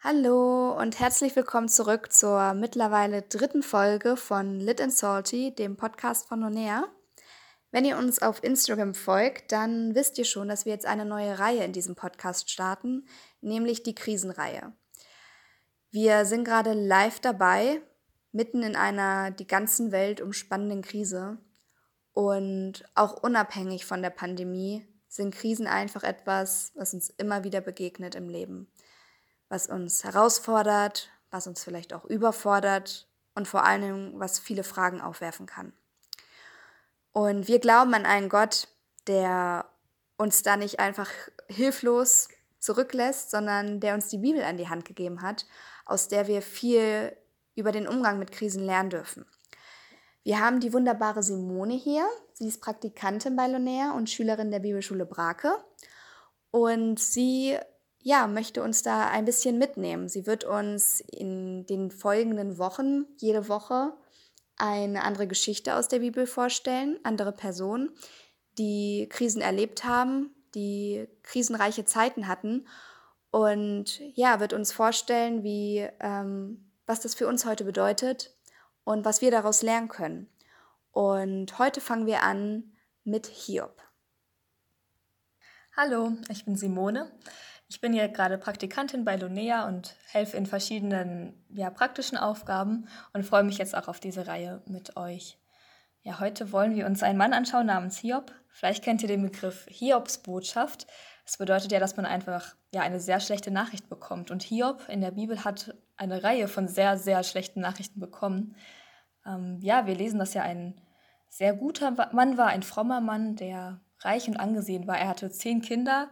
Hallo und herzlich willkommen zurück zur mittlerweile dritten Folge von Lit and Salty, dem Podcast von Nonea. Wenn ihr uns auf Instagram folgt, dann wisst ihr schon, dass wir jetzt eine neue Reihe in diesem Podcast starten, nämlich die Krisenreihe. Wir sind gerade live dabei, mitten in einer die ganzen Welt umspannenden Krise. Und auch unabhängig von der Pandemie sind Krisen einfach etwas, was uns immer wieder begegnet im Leben was uns herausfordert, was uns vielleicht auch überfordert und vor Dingen, was viele Fragen aufwerfen kann. Und wir glauben an einen Gott, der uns da nicht einfach hilflos zurücklässt, sondern der uns die Bibel an die Hand gegeben hat, aus der wir viel über den Umgang mit Krisen lernen dürfen. Wir haben die wunderbare Simone hier. Sie ist Praktikantin bei Lonea und Schülerin der Bibelschule Brake. Und sie ja, möchte uns da ein bisschen mitnehmen. Sie wird uns in den folgenden Wochen, jede Woche, eine andere Geschichte aus der Bibel vorstellen, andere Personen, die Krisen erlebt haben, die krisenreiche Zeiten hatten und ja, wird uns vorstellen, wie, ähm, was das für uns heute bedeutet und was wir daraus lernen können. Und heute fangen wir an mit Hiob. Hallo, ich bin Simone. Ich bin hier gerade Praktikantin bei Lunea und helfe in verschiedenen ja, praktischen Aufgaben und freue mich jetzt auch auf diese Reihe mit euch. Ja, heute wollen wir uns einen Mann anschauen namens Hiob. Vielleicht kennt ihr den Begriff Hiobs Botschaft. Das bedeutet ja, dass man einfach ja, eine sehr schlechte Nachricht bekommt. Und Hiob in der Bibel hat eine Reihe von sehr, sehr schlechten Nachrichten bekommen. Ähm, ja, wir lesen, dass er ein sehr guter Mann war, ein frommer Mann, der reich und angesehen war. Er hatte zehn Kinder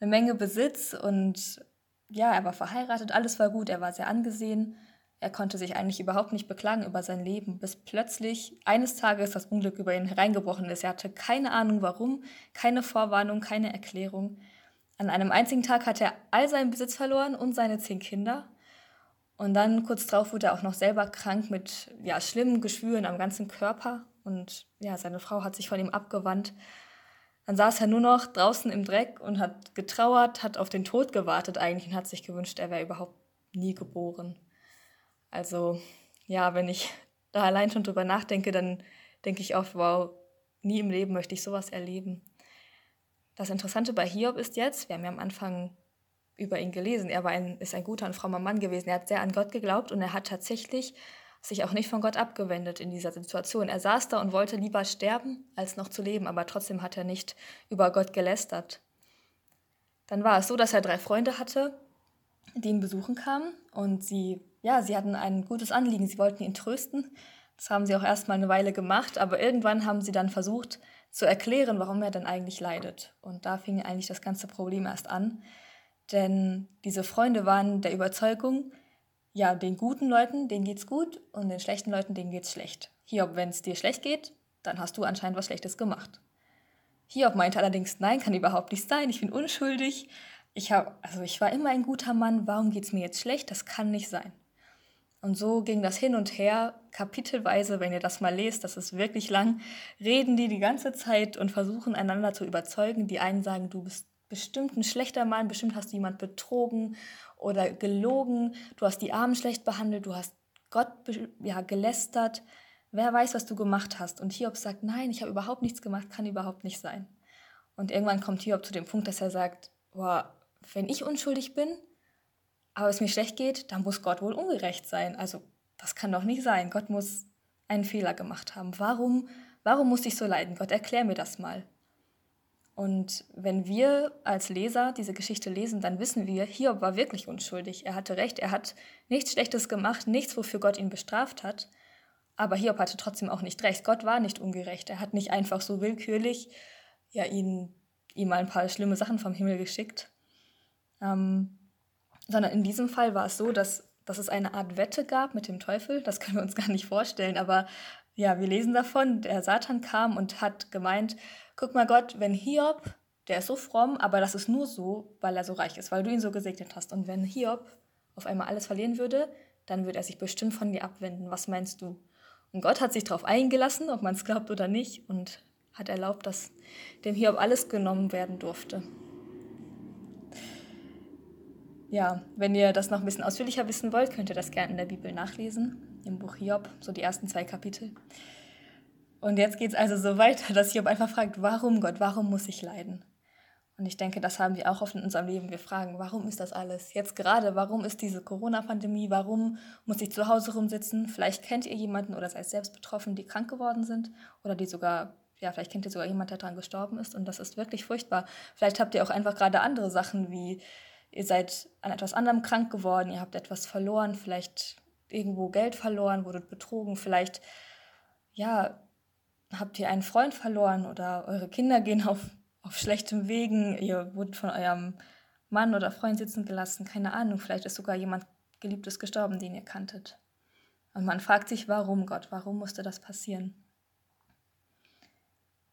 eine Menge Besitz und ja, er war verheiratet, alles war gut, er war sehr angesehen. Er konnte sich eigentlich überhaupt nicht beklagen über sein Leben, bis plötzlich eines Tages das Unglück über ihn hereingebrochen ist. Er hatte keine Ahnung warum, keine Vorwarnung, keine Erklärung. An einem einzigen Tag hat er all seinen Besitz verloren und seine zehn Kinder. Und dann kurz darauf wurde er auch noch selber krank mit ja, schlimmen Geschwüren am ganzen Körper. Und ja, seine Frau hat sich von ihm abgewandt. Dann saß er nur noch draußen im Dreck und hat getrauert, hat auf den Tod gewartet eigentlich und hat sich gewünscht, er wäre überhaupt nie geboren. Also ja, wenn ich da allein schon drüber nachdenke, dann denke ich oft, wow, nie im Leben möchte ich sowas erleben. Das Interessante bei Hiob ist jetzt, wir haben ja am Anfang über ihn gelesen, er war ein, ist ein guter und frommer Mann gewesen, er hat sehr an Gott geglaubt und er hat tatsächlich sich auch nicht von Gott abgewendet in dieser Situation. Er saß da und wollte lieber sterben, als noch zu leben, aber trotzdem hat er nicht über Gott gelästert. Dann war es so, dass er drei Freunde hatte, die ihn besuchen kamen und sie, ja, sie hatten ein gutes Anliegen, sie wollten ihn trösten. Das haben sie auch erstmal eine Weile gemacht, aber irgendwann haben sie dann versucht zu erklären, warum er denn eigentlich leidet. Und da fing eigentlich das ganze Problem erst an, denn diese Freunde waren der Überzeugung, ja, den guten Leuten, denen geht's gut und den schlechten Leuten, denen geht's schlecht. Hiob, wenn es dir schlecht geht, dann hast du anscheinend was Schlechtes gemacht. Hiob meinte allerdings, nein, kann überhaupt nicht sein, ich bin unschuldig. Ich hab, also ich war immer ein guter Mann, warum geht's mir jetzt schlecht? Das kann nicht sein. Und so ging das hin und her, kapitelweise, wenn ihr das mal lest, das ist wirklich lang, reden die die ganze Zeit und versuchen einander zu überzeugen. Die einen sagen, du bist bestimmt ein schlechter Mann, bestimmt hast du jemand betrogen oder gelogen, du hast die Armen schlecht behandelt, du hast Gott ja, gelästert. Wer weiß, was du gemacht hast? Und Hiob sagt, nein, ich habe überhaupt nichts gemacht, kann überhaupt nicht sein. Und irgendwann kommt Hiob zu dem Punkt, dass er sagt, boah, wenn ich unschuldig bin, aber es mir schlecht geht, dann muss Gott wohl ungerecht sein. Also das kann doch nicht sein. Gott muss einen Fehler gemacht haben. Warum, warum muss ich so leiden? Gott, erklär mir das mal. Und wenn wir als Leser diese Geschichte lesen, dann wissen wir, Hiob war wirklich unschuldig. Er hatte recht, er hat nichts Schlechtes gemacht, nichts, wofür Gott ihn bestraft hat. Aber Hiob hatte trotzdem auch nicht recht. Gott war nicht ungerecht. Er hat nicht einfach so willkürlich ja, ihn, ihm mal ein paar schlimme Sachen vom Himmel geschickt. Ähm, sondern in diesem Fall war es so, dass, dass es eine Art Wette gab mit dem Teufel. Das können wir uns gar nicht vorstellen. Aber ja, wir lesen davon, der Satan kam und hat gemeint, guck mal Gott, wenn Hiob, der ist so fromm, aber das ist nur so, weil er so reich ist, weil du ihn so gesegnet hast. Und wenn Hiob auf einmal alles verlieren würde, dann würde er sich bestimmt von dir abwenden. Was meinst du? Und Gott hat sich darauf eingelassen, ob man es glaubt oder nicht, und hat erlaubt, dass dem Hiob alles genommen werden durfte. ja, wenn ihr das noch ein bisschen ausführlicher wissen wollt, könnt ihr das gerne in der Bibel nachlesen, im Buch Hiob, so die ersten zwei Kapitel. Und jetzt geht es also so weiter, dass Hiob einfach fragt, warum Gott, warum muss ich leiden? Und ich denke, das haben wir auch oft in unserem Leben. Wir fragen, warum ist das alles? Jetzt gerade, warum ist diese Corona-Pandemie? Warum muss ich zu Hause rumsitzen? Vielleicht kennt ihr jemanden oder seid selbst betroffen, die krank geworden sind oder die sogar, ja, vielleicht kennt ihr sogar jemanden, der daran gestorben ist. Und das ist wirklich furchtbar. Vielleicht habt ihr auch einfach gerade andere Sachen wie, ihr seid an etwas anderem krank geworden, ihr habt etwas verloren, vielleicht irgendwo Geld verloren, wurdet betrogen, vielleicht, ja, habt ihr einen Freund verloren oder eure Kinder gehen auf auf schlechtem Wegen, ihr wurdet von eurem Mann oder Freund sitzen gelassen, keine Ahnung, vielleicht ist sogar jemand Geliebtes gestorben, den ihr kanntet. Und man fragt sich, warum Gott, warum musste das passieren?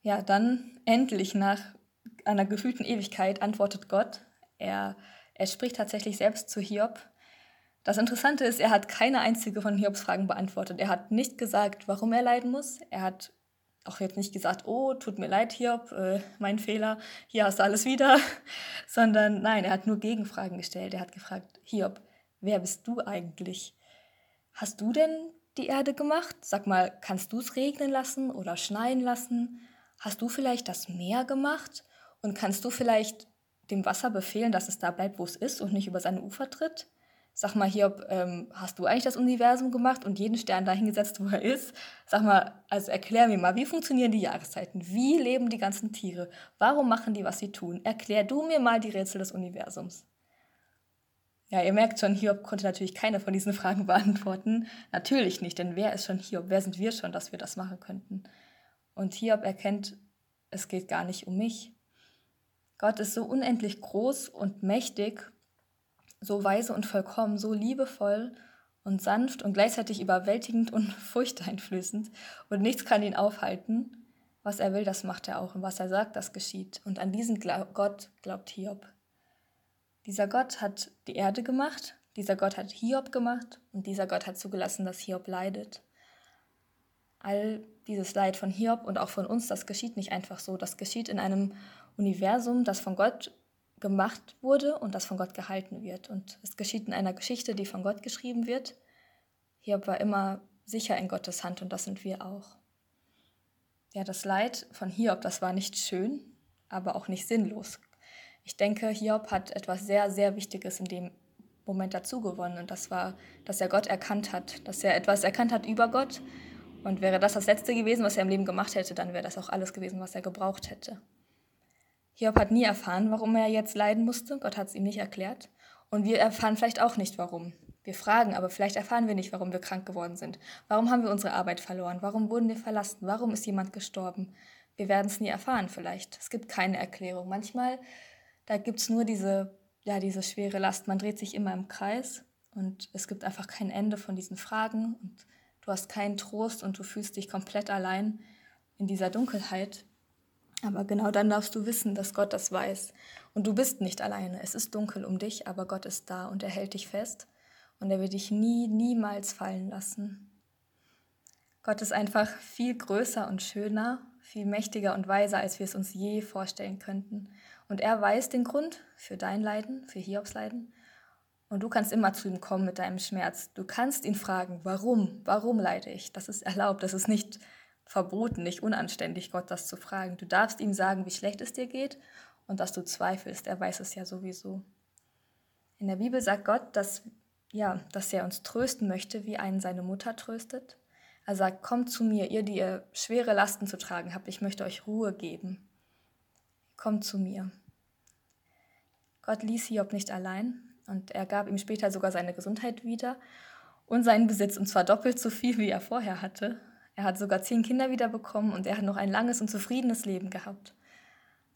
Ja, dann endlich nach einer gefühlten Ewigkeit antwortet Gott. Er, er spricht tatsächlich selbst zu Hiob. Das Interessante ist, er hat keine einzige von Hiobs Fragen beantwortet. Er hat nicht gesagt, warum er leiden muss. Er hat auch jetzt nicht gesagt, oh, tut mir leid, Hiob, äh, mein Fehler, hier hast du alles wieder, sondern nein, er hat nur Gegenfragen gestellt. Er hat gefragt, Hiob, wer bist du eigentlich? Hast du denn die Erde gemacht? Sag mal, kannst du es regnen lassen oder schneien lassen? Hast du vielleicht das Meer gemacht? Und kannst du vielleicht dem Wasser befehlen, dass es da bleibt, wo es ist und nicht über seine Ufer tritt? Sag mal, Hiob, ähm, hast du eigentlich das Universum gemacht und jeden Stern dahingesetzt, wo er ist? Sag mal, also erklär mir mal, wie funktionieren die Jahreszeiten? Wie leben die ganzen Tiere? Warum machen die, was sie tun? Erklär du mir mal die Rätsel des Universums. Ja, ihr merkt schon, Hiob konnte natürlich keine von diesen Fragen beantworten. Natürlich nicht, denn wer ist schon Hiob? Wer sind wir schon, dass wir das machen könnten? Und Hiob erkennt, es geht gar nicht um mich. Gott ist so unendlich groß und mächtig so weise und vollkommen, so liebevoll und sanft und gleichzeitig überwältigend und furchteinflößend. Und nichts kann ihn aufhalten. Was er will, das macht er auch. Und was er sagt, das geschieht. Und an diesen Gott glaubt Hiob. Dieser Gott hat die Erde gemacht, dieser Gott hat Hiob gemacht und dieser Gott hat zugelassen, dass Hiob leidet. All dieses Leid von Hiob und auch von uns, das geschieht nicht einfach so. Das geschieht in einem Universum, das von Gott gemacht wurde und das von Gott gehalten wird. Und es geschieht in einer Geschichte, die von Gott geschrieben wird. Hiob war immer sicher in Gottes Hand und das sind wir auch. Ja, das Leid von Hiob, das war nicht schön, aber auch nicht sinnlos. Ich denke, Hiob hat etwas sehr, sehr Wichtiges in dem Moment dazu gewonnen und das war, dass er Gott erkannt hat, dass er etwas erkannt hat über Gott und wäre das das Letzte gewesen, was er im Leben gemacht hätte, dann wäre das auch alles gewesen, was er gebraucht hätte. Hiob hat nie erfahren, warum er jetzt leiden musste. Gott hat es ihm nicht erklärt. Und wir erfahren vielleicht auch nicht, warum. Wir fragen, aber vielleicht erfahren wir nicht, warum wir krank geworden sind. Warum haben wir unsere Arbeit verloren? Warum wurden wir verlassen? Warum ist jemand gestorben? Wir werden es nie erfahren vielleicht. Es gibt keine Erklärung. Manchmal, da gibt es nur diese, ja, diese schwere Last. Man dreht sich immer im Kreis und es gibt einfach kein Ende von diesen Fragen und du hast keinen Trost und du fühlst dich komplett allein in dieser Dunkelheit. Aber genau dann darfst du wissen, dass Gott das weiß. Und du bist nicht alleine. Es ist dunkel um dich, aber Gott ist da und er hält dich fest. Und er wird dich nie, niemals fallen lassen. Gott ist einfach viel größer und schöner, viel mächtiger und weiser, als wir es uns je vorstellen könnten. Und er weiß den Grund für dein Leiden, für Hiobs Leiden. Und du kannst immer zu ihm kommen mit deinem Schmerz. Du kannst ihn fragen, warum, warum leide ich? Das ist erlaubt, das ist nicht verboten, nicht unanständig, Gott das zu fragen. Du darfst ihm sagen, wie schlecht es dir geht und dass du zweifelst. Er weiß es ja sowieso. In der Bibel sagt Gott, dass, ja, dass er uns trösten möchte, wie einen seine Mutter tröstet. Er sagt, kommt zu mir, ihr, die ihr schwere Lasten zu tragen habt, ich möchte euch Ruhe geben. Kommt zu mir. Gott ließ Hiob nicht allein und er gab ihm später sogar seine Gesundheit wieder und seinen Besitz, und zwar doppelt so viel, wie er vorher hatte. Er hat sogar zehn Kinder wiederbekommen und er hat noch ein langes und zufriedenes Leben gehabt.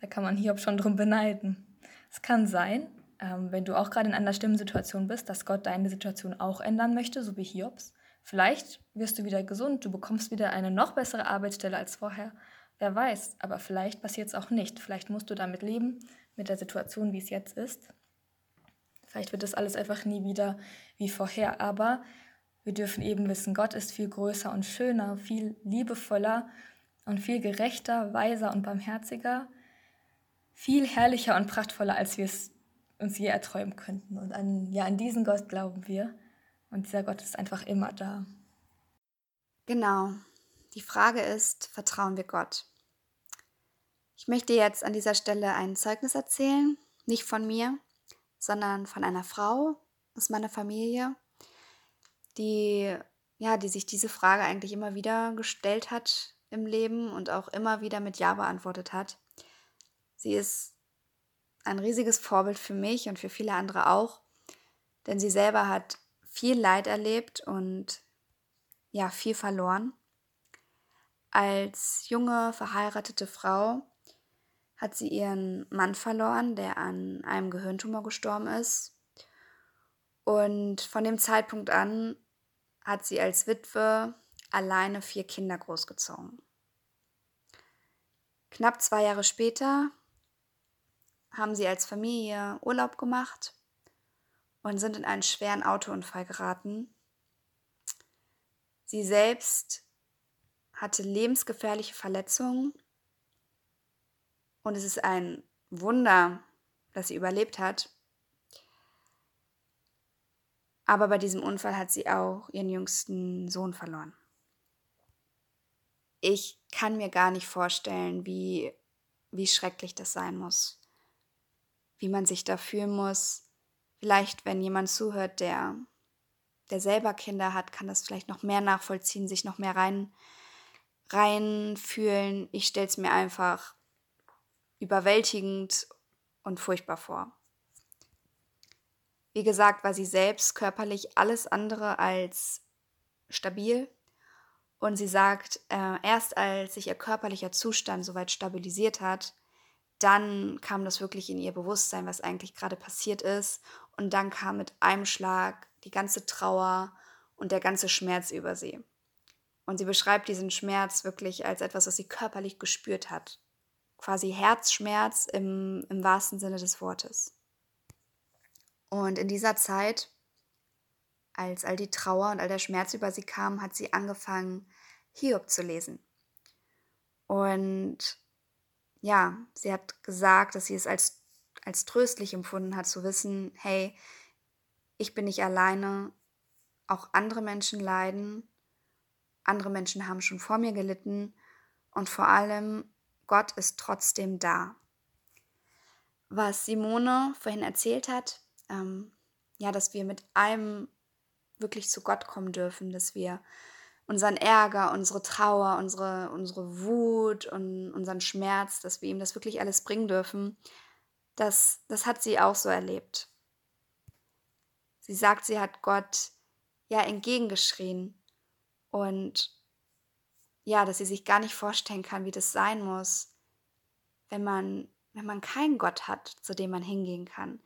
Da kann man Hiob schon drum beneiden. Es kann sein, ähm, wenn du auch gerade in einer schlimmen Situation bist, dass Gott deine Situation auch ändern möchte, so wie Hiobs. Vielleicht wirst du wieder gesund, du bekommst wieder eine noch bessere Arbeitsstelle als vorher. Wer weiß, aber vielleicht passiert es auch nicht. Vielleicht musst du damit leben, mit der Situation, wie es jetzt ist. Vielleicht wird das alles einfach nie wieder wie vorher. Aber wir dürfen eben wissen, Gott ist viel größer und schöner, viel liebevoller und viel gerechter, weiser und barmherziger, viel herrlicher und prachtvoller, als wir es uns je erträumen könnten. Und an, ja, an diesen Gott glauben wir. Und dieser Gott ist einfach immer da. Genau. Die Frage ist, vertrauen wir Gott? Ich möchte jetzt an dieser Stelle ein Zeugnis erzählen, nicht von mir, sondern von einer Frau aus meiner Familie, die ja, die sich diese Frage eigentlich immer wieder gestellt hat im Leben und auch immer wieder mit Ja beantwortet hat. Sie ist ein riesiges Vorbild für mich und für viele andere auch, denn sie selber hat viel Leid erlebt und ja, viel verloren. Als junge, verheiratete Frau hat sie ihren Mann verloren, der an einem Gehirntumor gestorben ist. Und von dem Zeitpunkt an hat sie als Witwe alleine vier Kinder großgezogen. Knapp zwei Jahre später haben sie als Familie Urlaub gemacht und sind in einen schweren Autounfall geraten. Sie selbst hatte lebensgefährliche Verletzungen und es ist ein Wunder, dass sie überlebt hat. Aber bei diesem Unfall hat sie auch ihren jüngsten Sohn verloren. Ich kann mir gar nicht vorstellen, wie, wie schrecklich das sein muss. Wie man sich da fühlen muss. Vielleicht, wenn jemand zuhört, der, der selber Kinder hat, kann das vielleicht noch mehr nachvollziehen, sich noch mehr rein, reinfühlen. Ich stelle es mir einfach überwältigend und furchtbar vor. Wie gesagt, war sie selbst körperlich alles andere als stabil. Und sie sagt, äh, erst als sich ihr körperlicher Zustand soweit stabilisiert hat, dann kam das wirklich in ihr Bewusstsein, was eigentlich gerade passiert ist. Und dann kam mit einem Schlag die ganze Trauer und der ganze Schmerz über sie. Und sie beschreibt diesen Schmerz wirklich als etwas, was sie körperlich gespürt hat quasi Herzschmerz im, im wahrsten Sinne des Wortes. Und in dieser Zeit, als all die Trauer und all der Schmerz über sie kam, hat sie angefangen, Hiob zu lesen. Und ja, sie hat gesagt, dass sie es als, als tröstlich empfunden hat, zu wissen, hey, ich bin nicht alleine, auch andere Menschen leiden, andere Menschen haben schon vor mir gelitten und vor allem Gott ist trotzdem da. Was Simone vorhin erzählt hat, ähm, ja, dass wir mit allem wirklich zu Gott kommen dürfen, dass wir unseren Ärger, unsere Trauer, unsere, unsere Wut und unseren Schmerz, dass wir ihm das wirklich alles bringen dürfen, das, das hat sie auch so erlebt. Sie sagt, sie hat Gott ja entgegengeschrien und ja, dass sie sich gar nicht vorstellen kann, wie das sein muss, wenn man, wenn man keinen Gott hat, zu dem man hingehen kann.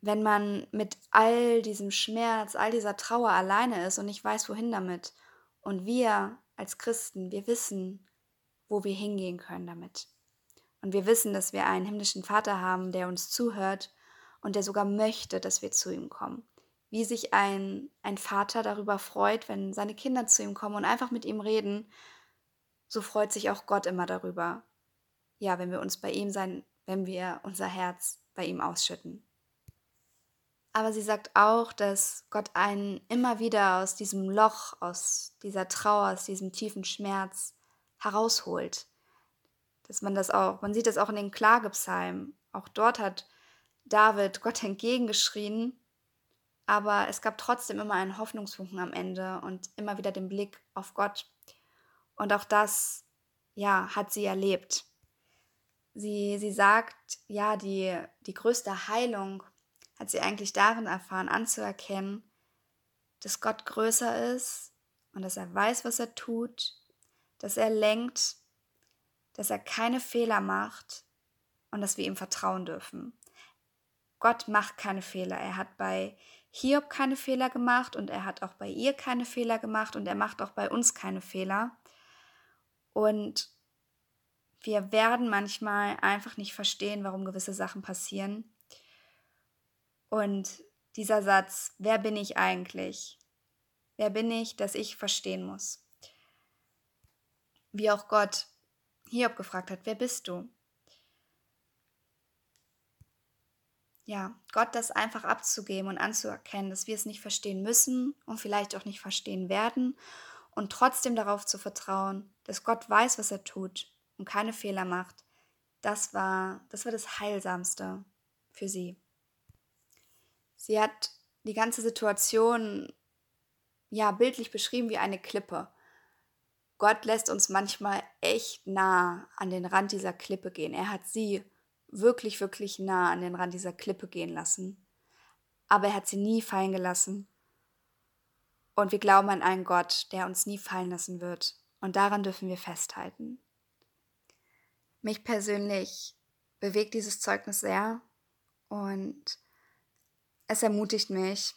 Wenn man mit all diesem Schmerz, all dieser Trauer alleine ist und nicht weiß, wohin damit. Und wir als Christen, wir wissen, wo wir hingehen können damit. Und wir wissen, dass wir einen himmlischen Vater haben, der uns zuhört und der sogar möchte, dass wir zu ihm kommen wie sich ein, ein Vater darüber freut, wenn seine Kinder zu ihm kommen und einfach mit ihm reden, so freut sich auch Gott immer darüber. Ja, wenn wir uns bei ihm sein, wenn wir unser Herz bei ihm ausschütten. Aber sie sagt auch, dass Gott einen immer wieder aus diesem Loch, aus dieser Trauer, aus diesem tiefen Schmerz herausholt. Dass man das auch, man sieht das auch in den Klagepsalmen. Auch dort hat David Gott entgegengeschrien aber es gab trotzdem immer einen Hoffnungsfunken am Ende und immer wieder den Blick auf Gott. Und auch das, ja, hat sie erlebt. Sie, sie sagt, ja, die, die größte Heilung hat sie eigentlich darin erfahren, anzuerkennen, dass Gott größer ist und dass er weiß, was er tut, dass er lenkt, dass er keine Fehler macht und dass wir ihm vertrauen dürfen. Gott macht keine Fehler. Er hat bei Hiob keine Fehler gemacht und er hat auch bei ihr keine Fehler gemacht und er macht auch bei uns keine Fehler. Und wir werden manchmal einfach nicht verstehen, warum gewisse Sachen passieren. Und dieser Satz, wer bin ich eigentlich? Wer bin ich, dass ich verstehen muss? Wie auch Gott Hiob gefragt hat, wer bist du? ja, Gott das einfach abzugeben und anzuerkennen, dass wir es nicht verstehen müssen und vielleicht auch nicht verstehen werden und trotzdem darauf zu vertrauen, dass Gott weiß, was er tut und keine Fehler macht. Das war das war das heilsamste für sie. Sie hat die ganze Situation ja bildlich beschrieben wie eine Klippe. Gott lässt uns manchmal echt nah an den Rand dieser Klippe gehen. Er hat sie wirklich, wirklich nah an den Rand dieser Klippe gehen lassen. Aber er hat sie nie fallen gelassen. Und wir glauben an einen Gott, der uns nie fallen lassen wird. Und daran dürfen wir festhalten. Mich persönlich bewegt dieses Zeugnis sehr und es ermutigt mich,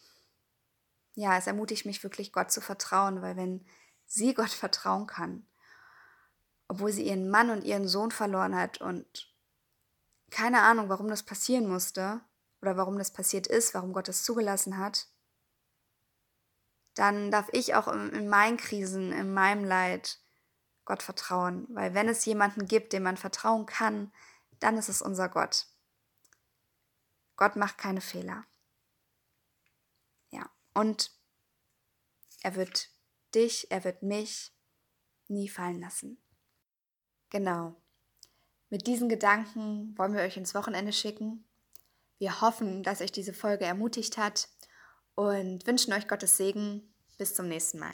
ja, es ermutigt mich wirklich, Gott zu vertrauen, weil wenn sie Gott vertrauen kann, obwohl sie ihren Mann und ihren Sohn verloren hat und keine Ahnung, warum das passieren musste oder warum das passiert ist, warum Gott es zugelassen hat, dann darf ich auch in meinen Krisen, in meinem Leid Gott vertrauen. Weil wenn es jemanden gibt, dem man vertrauen kann, dann ist es unser Gott. Gott macht keine Fehler. Und er wird dich, er wird mich nie fallen lassen. Genau. Mit diesen Gedanken wollen wir euch ins Wochenende schicken. Wir hoffen, dass euch diese Folge ermutigt hat und wünschen euch Gottes Segen. Bis zum nächsten Mal.